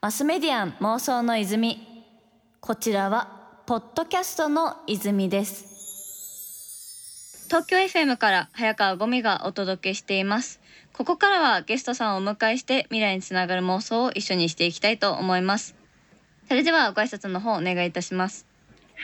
マスメディアン妄想の泉こちらはポッドキャストの泉です東京 FM から早川ゴミがお届けしていますここからはゲストさんをお迎えして未来につながる妄想を一緒にしていきたいと思いますそれではご挨拶の方お願いいたします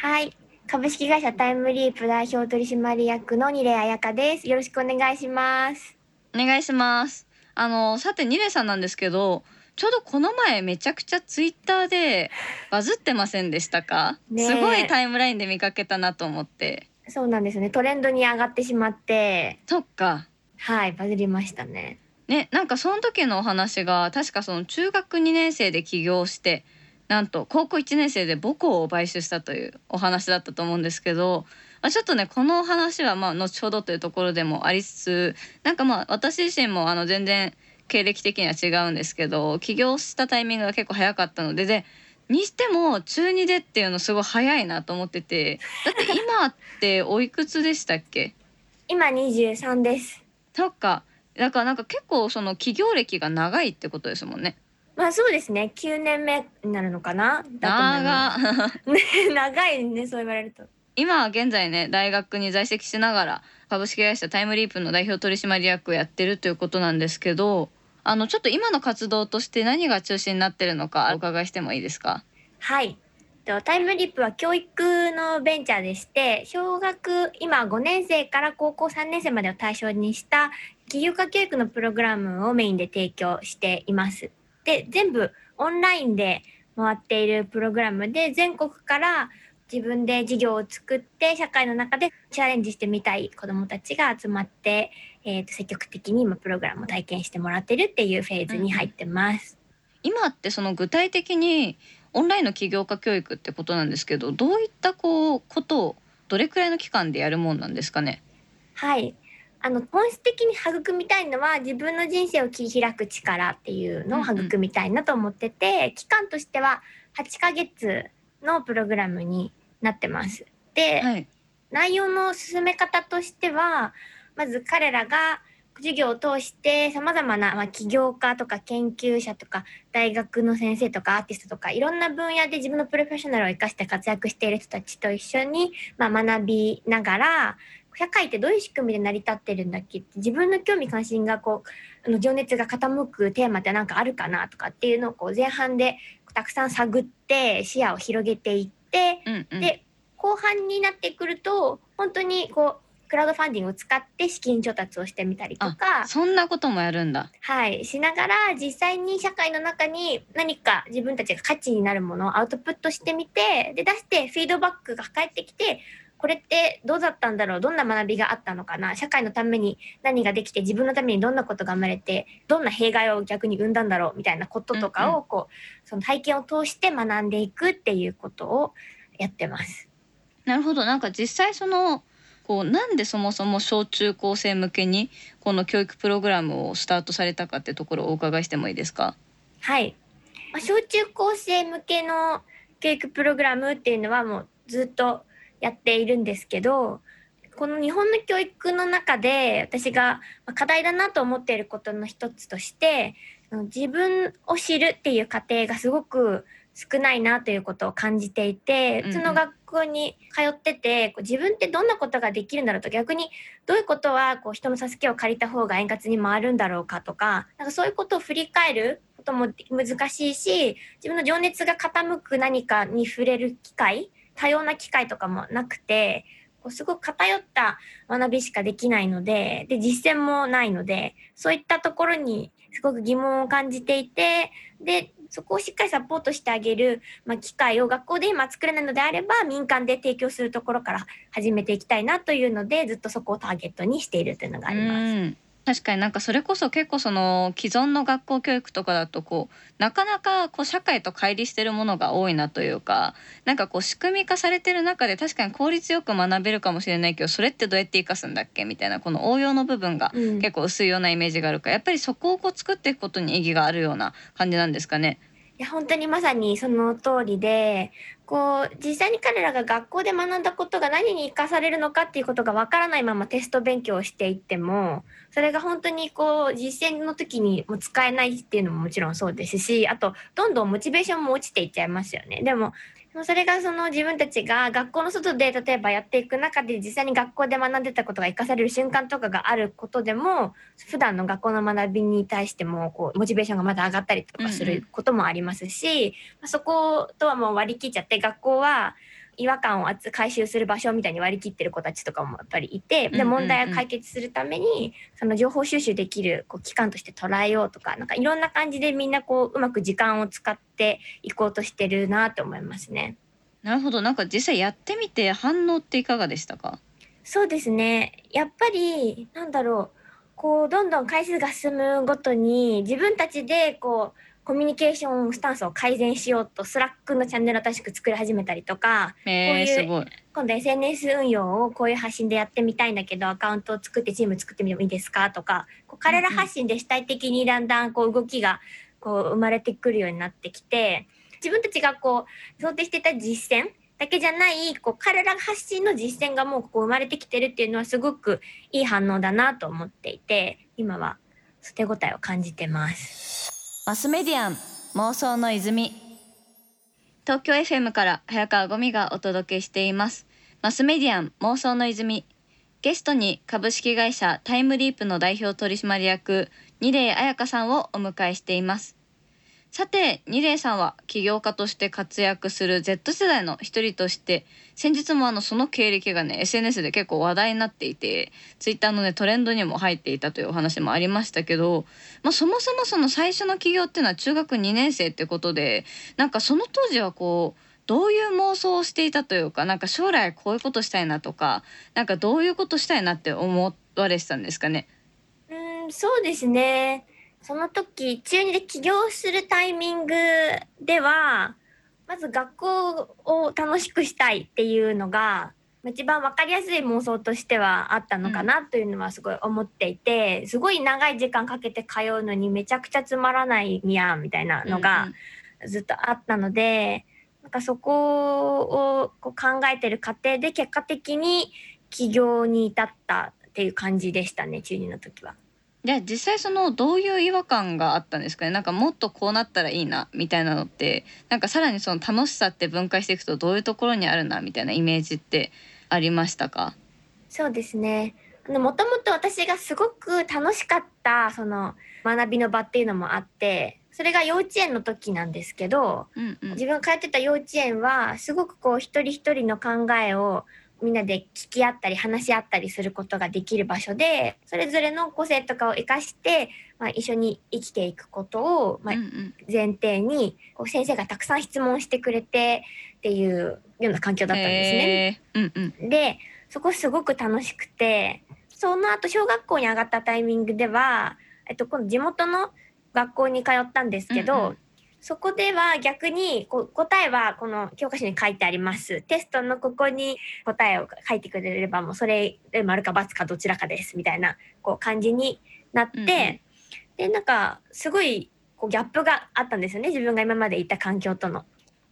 はい。株式会社タイムリープ代表取締役の二礼彩香です。よろしくお願いします。お願いしますあのさてニレさんなんですけどちょうどこの前めちゃくちゃツイッターでバズってませんでしたか、すごいタイムラインで見かけたなと思って。そうなんですね。トレンドに上がってしまって、そっか。はい、バズりましたね。ねなんかその時のお話が確かその中学2年生で起業してなんと高校1年生で母校を買収したというお話だったと思うんですけどまあちょっとねこのお話はまあ後ほどというところでもありつつなんかまあ私自身もあの全然経歴的には違うんですけど起業したタイミングが結構早かったのででにしても中2でっていうのすごい早いなと思っててだって今っておいくつでしたっけ？今23です。そっかだからなんか結構その起業歴が長いってことですもんね。まあそうですね。9年目になるのかな？長 長いね、そう言われると。今は現在ね大学に在籍しながら株式会社タイムリープの代表取締役をやってるということなんですけどあのちょっと今の活動として何が中心になってるのかお伺いしてもいいですか？はい。タイムリップは教育のベンチャーでして、小学今5年生から高校3年生までを対象にした起業家教育のプログラムをメインで提供しています。で、全部オンラインで回っているプログラムで全国から自分で事業を作って社会の中でチャレンジしてみたい子どもたちが集まって、えーと積極的に今プログラムを体験してもらってるっていうフェーズに入ってます。今ってその具体的にオンラインの起業家教育ってことなんですけどどういったこうことをどれくらいの期間でやるもんなんですかね？はい。あの本質的に育みたいのは自分の人生を切り開く力っていうのを育みたいなと思ってて、期間としては8ヶ月のプログラムになってます。で、はい内容の進め方としてはまず彼らが授業を通してさまざまな、まあ、起業家とか研究者とか大学の先生とかアーティストとかいろんな分野で自分のプロフェッショナルを生かして活躍している人たちと一緒に、まあ、学びながら社会ってどういう仕組みで成り立ってるんだっけ？って自分の興味関心がこうあの情熱が傾くテーマって何かあるかなとかっていうのをこう前半でたくさん探って視野を広げていってうんうん。で後半になってくると本当にこうクラウドファンディングを使って資金調達をしてみたりとか、そんなこともやるんだ。はい、しながら実際に社会の中に何か自分たちが価値になるものをアウトプットしてみてで出してフィードバックが返ってきてこれってどうだったんだろう？どんな学びがあったのかな？社会のために何ができて自分のためにどんなことが生まれてどんな弊害を逆に生んだんだろう？みたいなこととかうんをこうその体験を通して学んでいくっていうことをやってます。なるほど。なんか実際そのこうなんでそもそも小中高生向けにこの教育プログラムをスタートされたかってところをお伺いしてもいいですか？はい。まあ、小中高生向けの教育プログラムっていうのはもうずっとやっているんですけど、この日本の教育の中で私がまあ課題だなと思っていることの一つとして、自分を知るっていう過程がすごく少ないなということを感じていて、うんうん。普通の学校に通ってて、自分ってどんなことができるんだろうと逆にどういうことはこう人の助けを借りた方が円滑に回るんだろうかとか、なんかそういうことを振り返ることも難しいし、自分の情熱が傾く何かに触れる機会、多様な機会とかもなくて、こうすごく偏った学びしかできないので、で、実践もないので、そういったところにすごく疑問を感じていて、で、そこをしっかりサポートしてあげる、まあ、機会を学校で今作れないのであれば、民間で提供するところから始めていきたいなというので、ずっとそこをターゲットにしているというのがあります。うん確かになんかそれこそ結構その既存の学校教育とかだとこうなかなかこう社会と乖離してるものが多いなというかなんかこう仕組み化されてる中で確かに効率よく学べるかもしれないけどそれってどうやって生かすんだっけ？みたいなこの応用の部分がうん結構薄いようなイメージがあるからやっぱりそこをこう作っていくことに意義があるような感じなんですかね？いや本当にまさにその通りでこう実際に彼らが学校で学んだことが何に生かされるのかっていうことがわからないままテスト勉強をしていってもそれが本当にこう実践の時にも使えないっていうのももちろんそうですしあとどんどんモチベーションも落ちていっちゃいますよね。でももそれがその自分たちが学校の外で例えばやっていく中で実際に学校で学んでたことが生かされる瞬間とかがあることでも普段の学校の学びに対してもこうモチベーションがまた上がったりとかすることもありますし、うんうん、そことはもう割り切っちゃって学校は違和感を回収する場所みたいに割り切ってる子たちとかもやっぱりいてで問題を解決するためにその情報収集できるこう機関として捉えようとかなんかいろんな感じでみんなこううまく時間を使っていこうとしてるなと思いますね。なるほど。なんか実際やってみて反応っていかがでしたか？そうですね。やっぱりなんだろう。こうどんどん回数が進むごとに自分たちでこうコミュニケーションスタンスを改善しようと Slack のチャンネルを新しく作り始めたりとか、えー、こういう今度 SNS 運用をこういう発信でやってみたいんだけどアカウントを作ってチーム作ってみてもいいですかとかこう彼ら発信で主体的にだんだんこう動きがこう生まれてくるようになってきて自分たちがこう想定してた実践だけじゃないこう彼ら発信の実践がもうここ生まれてきてるっていうのはすごくいい反応だなと思っていて今は手応えを感じてます。マスメディアン妄想の泉。東京 FM から早川ゴミがお届けしています。マスメディアン妄想の泉。ゲストに株式会社タイムリープの代表取締役二礼彩香さんをお迎えしています。さて二礼さんは起業家として活躍する Z 世代の一人として先日もあのその経歴がね SNS で結構話題になっていて Twitter のねトレンドにも入っていたというお話もありましたけど、まあ、そもそもその最初の起業っていうのは中学2年生ってことでなんかその当時はこうどういう妄想をしていたというかなんか将来こういうことしたいなとかなんかどういうことしたいなって思われてたんですかね？うんそうですね。その時中2で起業するタイミングではまず学校を楽しくしたいっていうのが一番分かりやすい妄想としてはあったのかなというのはすごい思っていて、すごい長い時間かけて通うのにめちゃくちゃつまらないみやみたいなのがずっとあったので、なんかそこをこう考えてる過程で結果的に起業に至ったっていう感じでしたね中2の時は。で実際そのどういう違和感があったんですかね？なんかもっとこうなったらいいなみたいなのってなんかさらにその楽しさって分解していくとどういうところにあるなみたいなイメージってありましたか？そうですね。もともと私がすごく楽しかったその学びの場っていうのもあってそれが幼稚園の時なんですけど、うんうん、自分が通ってた幼稚園はすごくこう一人一人の考えをみんなで聞き合ったり話し合ったりすることができる場所でそれぞれの個性とかを生かして、まあ、一緒に生きていくことを、まあ、前提にこう先生がたくさん質問してくれてっていうような環境だったんですね。うんうん、でそこすごく楽しくてその後小学校に上がったタイミングでは、えっと、今度地元の学校に通ったんですけど、うんうんそこでは逆にこ答えはこの教科書に書いてあります。テストのここに答えを書いてくれればもうそれ丸か×かどちらかですみたいなこう感じになって、うん、でなんかすごいこうギャップがあったんですよね自分が今までいた環境との。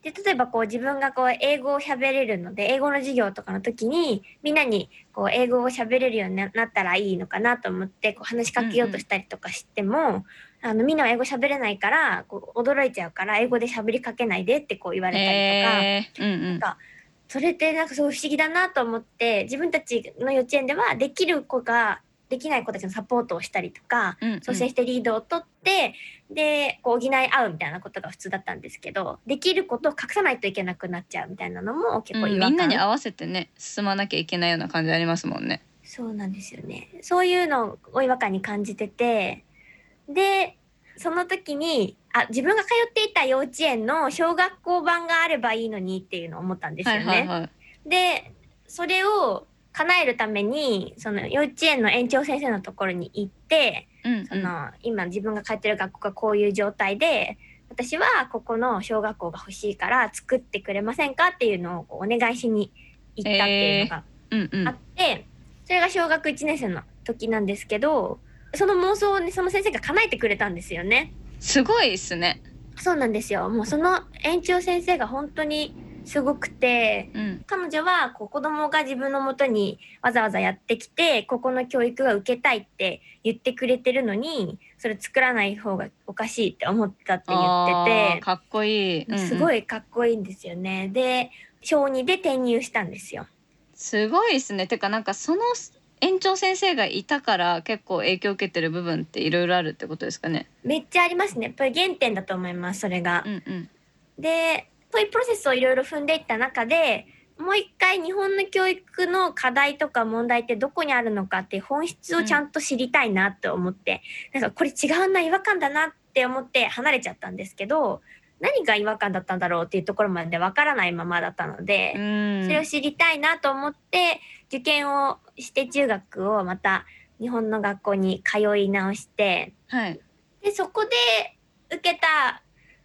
で例えばこう自分がこう英語を喋れるので英語の授業とかの時にみんなにこう英語を喋れるようになったらいいのかなと思ってこう話しかけようとしたりとかしても、うんうんあのみんなは英語喋れないからこう驚いちゃうから英語で喋りかけないでってこう言われたりとか,、うんうん、なんかそれってなんかすごい不思議だなと思って自分たちの幼稚園ではできる子ができない子たちのサポートをしたりとか、うんうん、率先してリードを取ってでこう補い合うみたいなことが普通だったんですけどできることを隠さないといけなくなっちゃうみたいなのも結構、うん、みんなに合わせてね進まなきゃいけないような感じありますもんね。そうなんですよね。そういうのを違和感に感じててでその時にあ自分が通っていた幼稚園の小学校版があればいいのにっていうのを思ったんですよね。はいはいはい、でそれを叶えるためにその幼稚園の園長先生のところに行って、うんうん、その今自分が通ってる学校がこういう状態で私はここの小学校が欲しいから作ってくれませんかっていうのをお願いしに行ったっていうのがあって、えー。うんうん、それが小学1年生の時なんですけどその妄想を、ね、その先生が叶えてくれたんですよね。すごいですね。そうなんですよもうその園長先生が本当にすごくてうん彼女はこう子供が自分のもとにわざわざやってきてここの教育が受けたいって言ってくれてるのにそれ作らない方がおかしいって思ったって言あってーかっこいい、てすごいいかっこいいんですよね。で小2で転入したんですよ。すごいですねてかなんかその園長先生がいたから結構影響を受けてる部分っていろいろあるってことですかねめっちゃありますね。やっぱり原点だと思いますそれがう。んうんでそういうプロセスをいろいろ踏んでいった中でもう一回日本の教育の課題とか問題ってどこにあるのかって本質をちゃんと知りたいなって思って、なんかこれ違うな違和感だなって思って離れちゃったんですけど何が違和感だったんだろうっていうところまでわからないままだったので、うん。それを知りたいなと思って受験をして中学をまた日本の学校に通い直してはい。でそこで受けた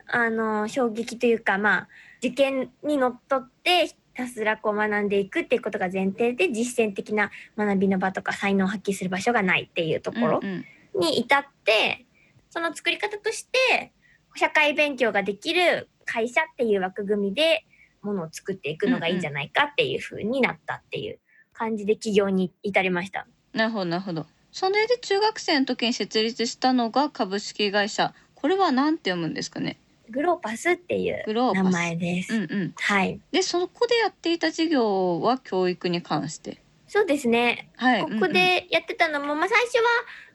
あの衝撃というかまあ受験にのっとってひたすらこう学んでいくっていうことが前提で実践的な学びの場とか才能を発揮する場所がないっていうところうんうん。に至って、その作り方として社会勉強ができる会社っていう枠組みでものを作っていくのがいいんじゃないかっていう風になったっていう感じで起業に至りました。なるほどなるほどそれで中学生の時に設立したのが株式会社これは何て読むんですかね？グローパスっていう名前です。うんうんはい。でそこでやっていた事業は教育に関して？そうですね。はいここでやってたのも、まあ最初は、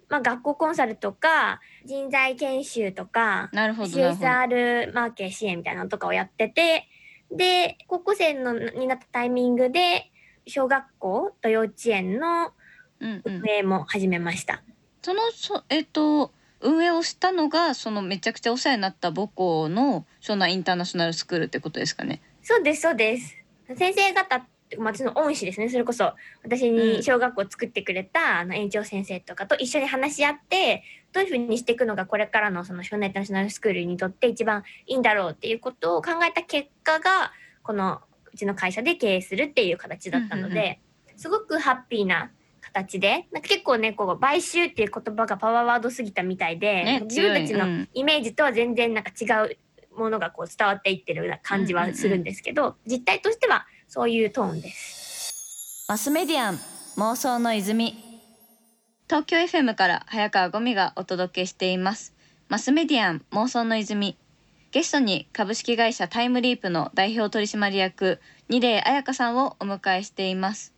まあ学校コンサルとか、人材研修とか、CSR マーケ支援みたいなのとかをやってて、で、高校生のになったタイミングで、小学校と幼稚園のうんうん運営も始めました。そのそえっ、と運営をしたのがそのめちゃくちゃお世話になった母校の湘南インターナショナルスクールってことですかね？そうです、そうです。先生方って、まあ、その恩師ですね。それこそ、私うん。に小学校を作ってくれた、あの園長先生とかと一緒に話し合って、どういうふうにしていくのがこれからのその湘南インターナショナルスクールにとって一番いいんだろうっていうことを考えた結果が、このうちの会社で経営するっていう形だったので、うんすごくハッピーな形で、なんか結構ね、こう、買収っていう言葉がパワーワードすぎたみたいで、ね自分たちのイメージとは全然なんか違うものがこう伝わっていってるような感じはするんですけど、実態としてはそういうトーンです。マスメディアン妄想の泉。東京 FM から早川ゴミがお届けしています。マスメディアン妄想の泉。ゲストに株式会社タイムリープの代表取締役二礼彩香さんをお迎えしています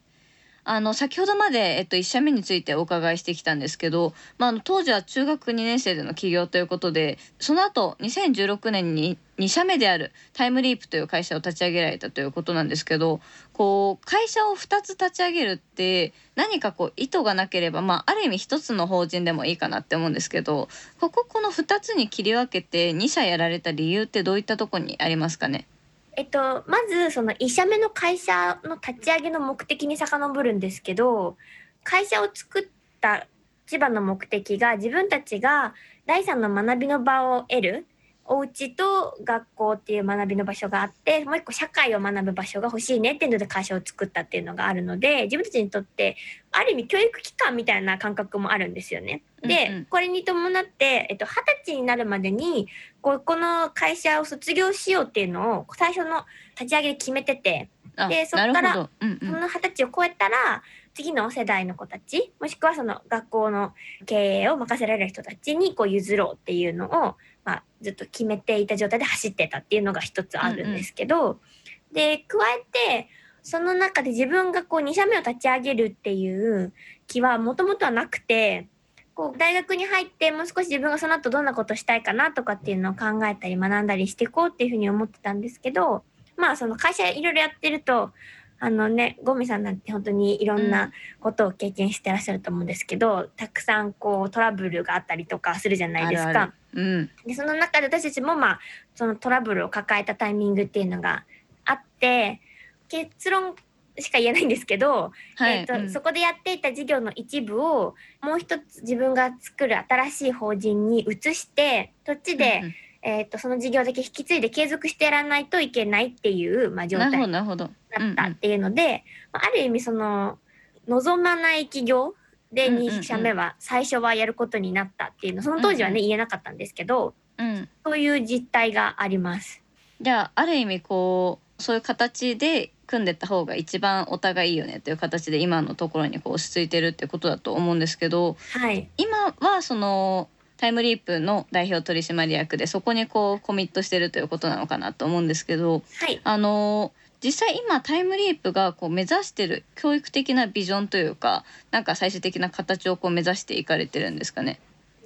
あの先ほどまで、えっと、1社目についてお伺いしてきたんですけど、まあ、の当時は中学2年生での起業ということでその後2016年に2社目であるタイムリープという会社を立ち上げられたということなんですけどこう会社を2つ立ち上げるって何かこう意図がなければ、まあ、ある意味1つの法人でもいいかなって思うんですけどこここの2つに切り分けて2社やられた理由ってどういったとこにありますかね？えっと、まずその1社目の会社の立ち上げの目的に遡るんですけど会社を作った千葉の目的が自分たちが第三の学びの場を得る。お家と学校っていう学びの場所があってもう一個社会を学ぶ場所が欲しいねっていうので会社を作ったっていうのがあるので自分たちにとってある意味教育機関みたいな感覚もあるんですよね。で、うんうん。これに伴って、えっと、20歳になるまでにここの会社を卒業しようっていうのを最初の立ち上げで決めててあでそっからうんうん。その二十歳を超えたら次の世代の子たちもしくはその学校の経営を任せられる人たちにこう譲ろうっていうのを、まあ、ずっと決めていた状態で走ってたっていうのが一つあるんですけど、で加えてその中で自分がこう2社目を立ち上げるっていう気はもともとはなくて。こう大学に入ってもう少し自分がその後どんなことしたいかなとかっていうのを考えたり学んだりしていこうっていうふうに思ってたんですけどまあその会社いろいろやってるとあのねゴミさんなんて本当にいろんなことを経験してらっしゃると思うんですけど、たくさんこうトラブルがあったりとかするじゃないですか。あるあるうん。でその中で私たちもまあそのトラブルを抱えたタイミングっていうのがあって結論しか言えないんですけど、はい、えーとうん。そこでやっていた事業の一部をもう一つ自分が作る新しい法人に移してそっちで、うんうん。えー、とその事業だけ引き継いで継続してやらないといけないっていう、まあ、状態どなるほど。だったっていうので、まあある意味その望まない起業でうんうんうん。2社目は最初はやることになったっていうのその当時はね言えなかったんですけどうん、そういう実態があります。じゃあある意味こうそういう形で組んでった方が一番お互いいいよねという形で今のところにこう落ち着いてるってことだと思うんですけどはい、今はそのタイムリープの代表取締役でそこにこうコミットしてるということなのかなと思うんですけどはい、あの実際今タイムリープがこう目指してる教育的なビジョンというかなんか最終的な形をこう目指していかれてるんですかね？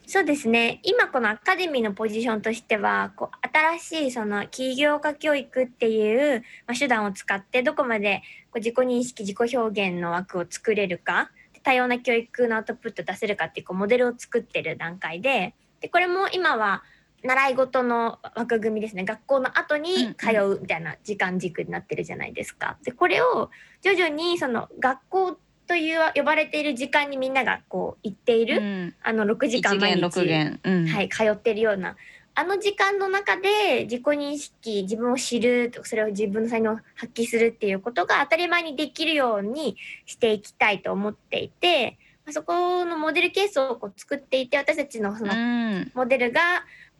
そうですね。今このアカデミーのポジションとしては、こう新しいその起業家教育っていう、ま、手段を使ってどこまでこう自己認識、自己表現の枠を作れるか、多様な教育のアウトプット出せるかっていうこうモデルを作ってる段階で、でこれも今は習い事の枠組みですね。学校の後に通うみたいな時間軸になってるじゃないですか。で、これを徐々にその学校という呼ばれている時間にみんながこう行っている、うん、あの6時一間毎日、元、うん。はい、通ってるような。あの時間の中で自己認識自分を知るそれを自分の才能を発揮するっていうことが当たり前にできるようにしていきたいと思っていてまあそこのモデルケースをこう作っていて私たちのそのうん。モデルが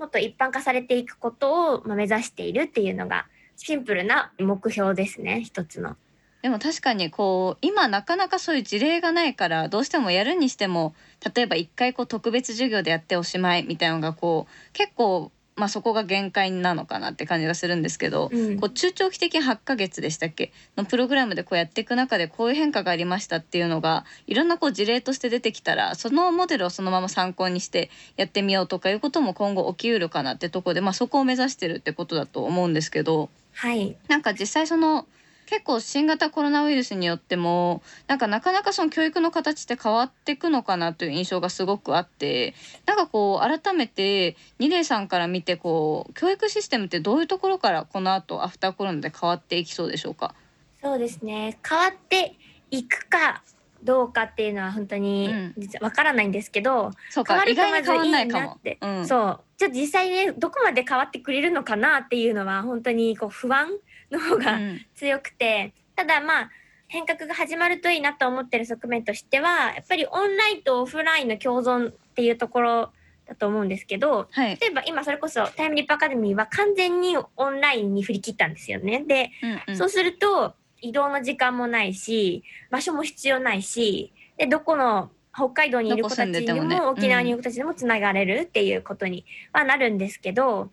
もっと一般化されていくことをま目指しているっていうのがシンプルな目標ですね一つの。でも確かにこう今なかなかそういう事例がないからどうしてもやるにしても例えば一回こう特別授業でやっておしまいみたいなのがこう結構まあそこが限界なのかなって感じがするんですけど、うんこう中長期的に8ヶ月でしたっけ？のプログラムでこうやっていく中でこういう変化がありましたっていうのがいろんなこう事例として出てきたらそのモデルをそのまま参考にしてやってみようとかいうことも今後起きうるかなってとこで、まあ、そこを目指してるってことだと思うんですけど。はいなんか実際その結構新型コロナウイルスによってもなんかなかなかその教育の形って変わっていくのかなという印象がすごくあってなんかこう改めて二礼さんから見てこう教育システムってどういうところからこの後アフターコロナで変わっていきそうでしょうか？そうですね変わっていくかどうかっていうのは本当にわからないんですけど、そう変わるとか変わんないかもまずいいなって。うん、そうちょっと実際ねどこまで変わってくれるのかなっていうのは本当にこう不安の方がうん。強くて、ただまあ変革が始まるといいなと思ってる側面としてはやっぱりオンラインとオフラインの共存っていうところだと思うんですけどはい、例えば今それこそタイムリップアカデミーは完全にオンラインに振り切ったんですよね。でうんうん。そうすると移動の時間もないし場所も必要ないしでどこの北海道にいる子たちにもね。沖縄にいる子たちにもつながれるっていうことにはなるんですけど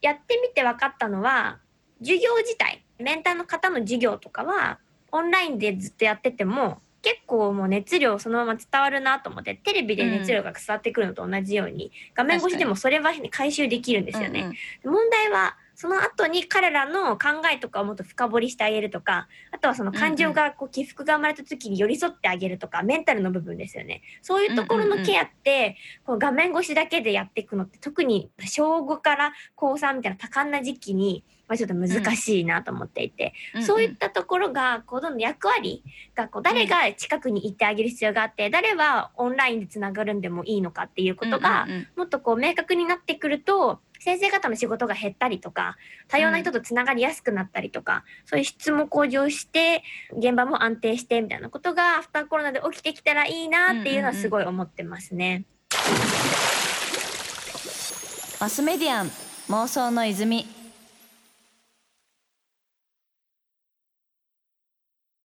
やってみて分かったのは授業自体メンターの方の授業とかはオンラインでずっとやってても結構もう熱量そのまま伝わるなと思ってテレビで熱量が伝わってくるのと同じように、画面越しでもそれは回収できるんですよね。うんうん。問題はその後に彼らの考えとかをもっと深掘りしてあげるとかあとはその感情がこう起伏が生まれた時に寄り添ってあげるとかメンタルの部分ですよね。そういうところのケアってこう画面越しだけでやっていくのって特に小5から高3みたいな多感な時期にまあちょっと難しいなと思っていて、うんうん。そういったところがこうどんどん役割がこう誰が近くにいてあげる必要があって誰はオンラインでつながるんでもいいのかっていうことが、うんうんうん。もっとこう明確になってくると先生方の仕事が減ったりとか多様な人とつながりやすくなったりとか、そういう質も向上して現場も安定してみたいなことがアフターコロナで起きてきたらいいなっていうのはすごい思ってますね。マスメディアン妄想の泉